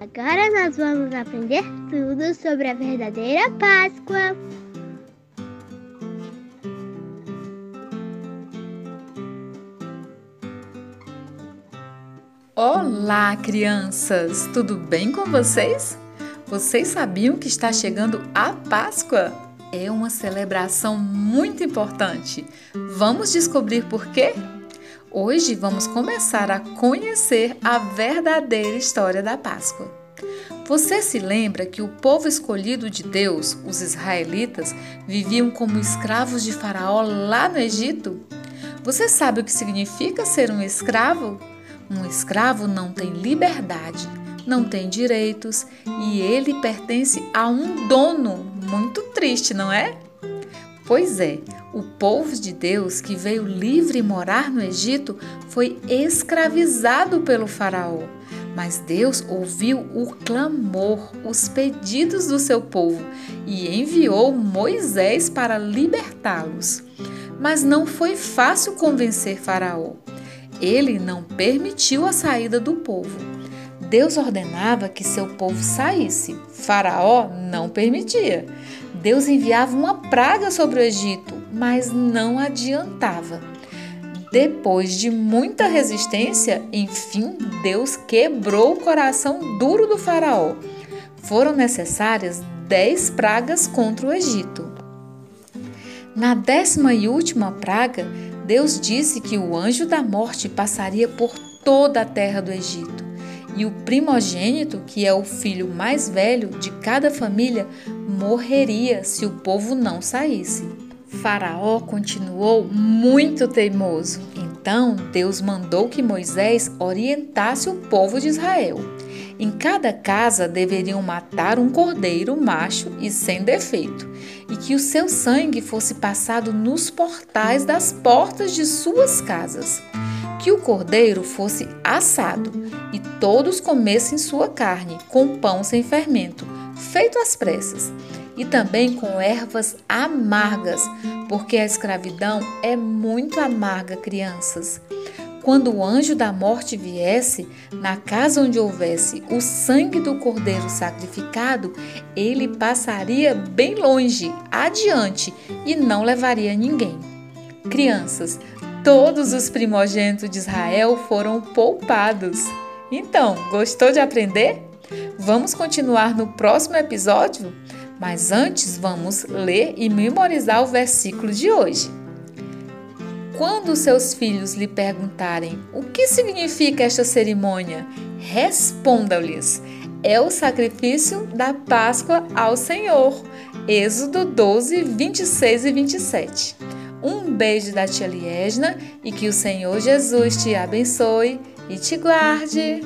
Agora nós vamos aprender tudo sobre a verdadeira Páscoa. Olá, crianças! Tudo bem com vocês? Vocês sabiam que está chegando a Páscoa? É uma celebração muito importante. Vamos descobrir por quê? Hoje vamos começar a conhecer a verdadeira história da Páscoa. Você se lembra que o povo escolhido de Deus, os israelitas, viviam como escravos de Faraó lá no Egito? Você sabe o que significa ser um escravo? Um escravo não tem liberdade, não tem direitos e ele pertence a um dono. Muito triste, não é? Pois é, o povo de Deus que veio livre morar no Egito foi escravizado pelo Faraó. Mas Deus ouviu o clamor, os pedidos do seu povo e enviou Moisés para libertá-los. Mas não foi fácil convencer Faraó. Ele não permitiu a saída do povo. Deus ordenava que seu povo saísse. Faraó não permitia. Deus enviava uma praga sobre o Egito, mas não adiantava. Depois de muita resistência, enfim, Deus quebrou o coração duro do Faraó. Foram necessárias dez pragas contra o Egito. Na décima e última praga, Deus disse que o anjo da morte passaria por toda a terra do Egito e o primogênito, que é o filho mais velho de cada família, morreria se o povo não saísse. Faraó continuou muito teimoso. Então Deus mandou que Moisés orientasse o povo de Israel. Em cada casa deveriam matar um cordeiro macho e sem defeito, e que o seu sangue fosse passado nos portais das portas de suas casas que o cordeiro fosse assado e todos comessem sua carne com pão sem fermento, feito às pressas, e também com ervas amargas, porque a escravidão é muito amarga, crianças. Quando o anjo da morte viesse, na casa onde houvesse o sangue do cordeiro sacrificado, ele passaria bem longe, adiante, e não levaria ninguém. Crianças, todos os primogênitos de Israel foram poupados. Então, gostou de aprender? Vamos continuar no próximo episódio? Mas antes, vamos ler e memorizar o versículo de hoje. Quando seus filhos lhe perguntarem o que significa esta cerimônia, responda-lhes: é o sacrifício da Páscoa ao Senhor. Êxodo 12, 26 e 27. Um beijo da tia Liesna e que o Senhor Jesus te abençoe e te guarde.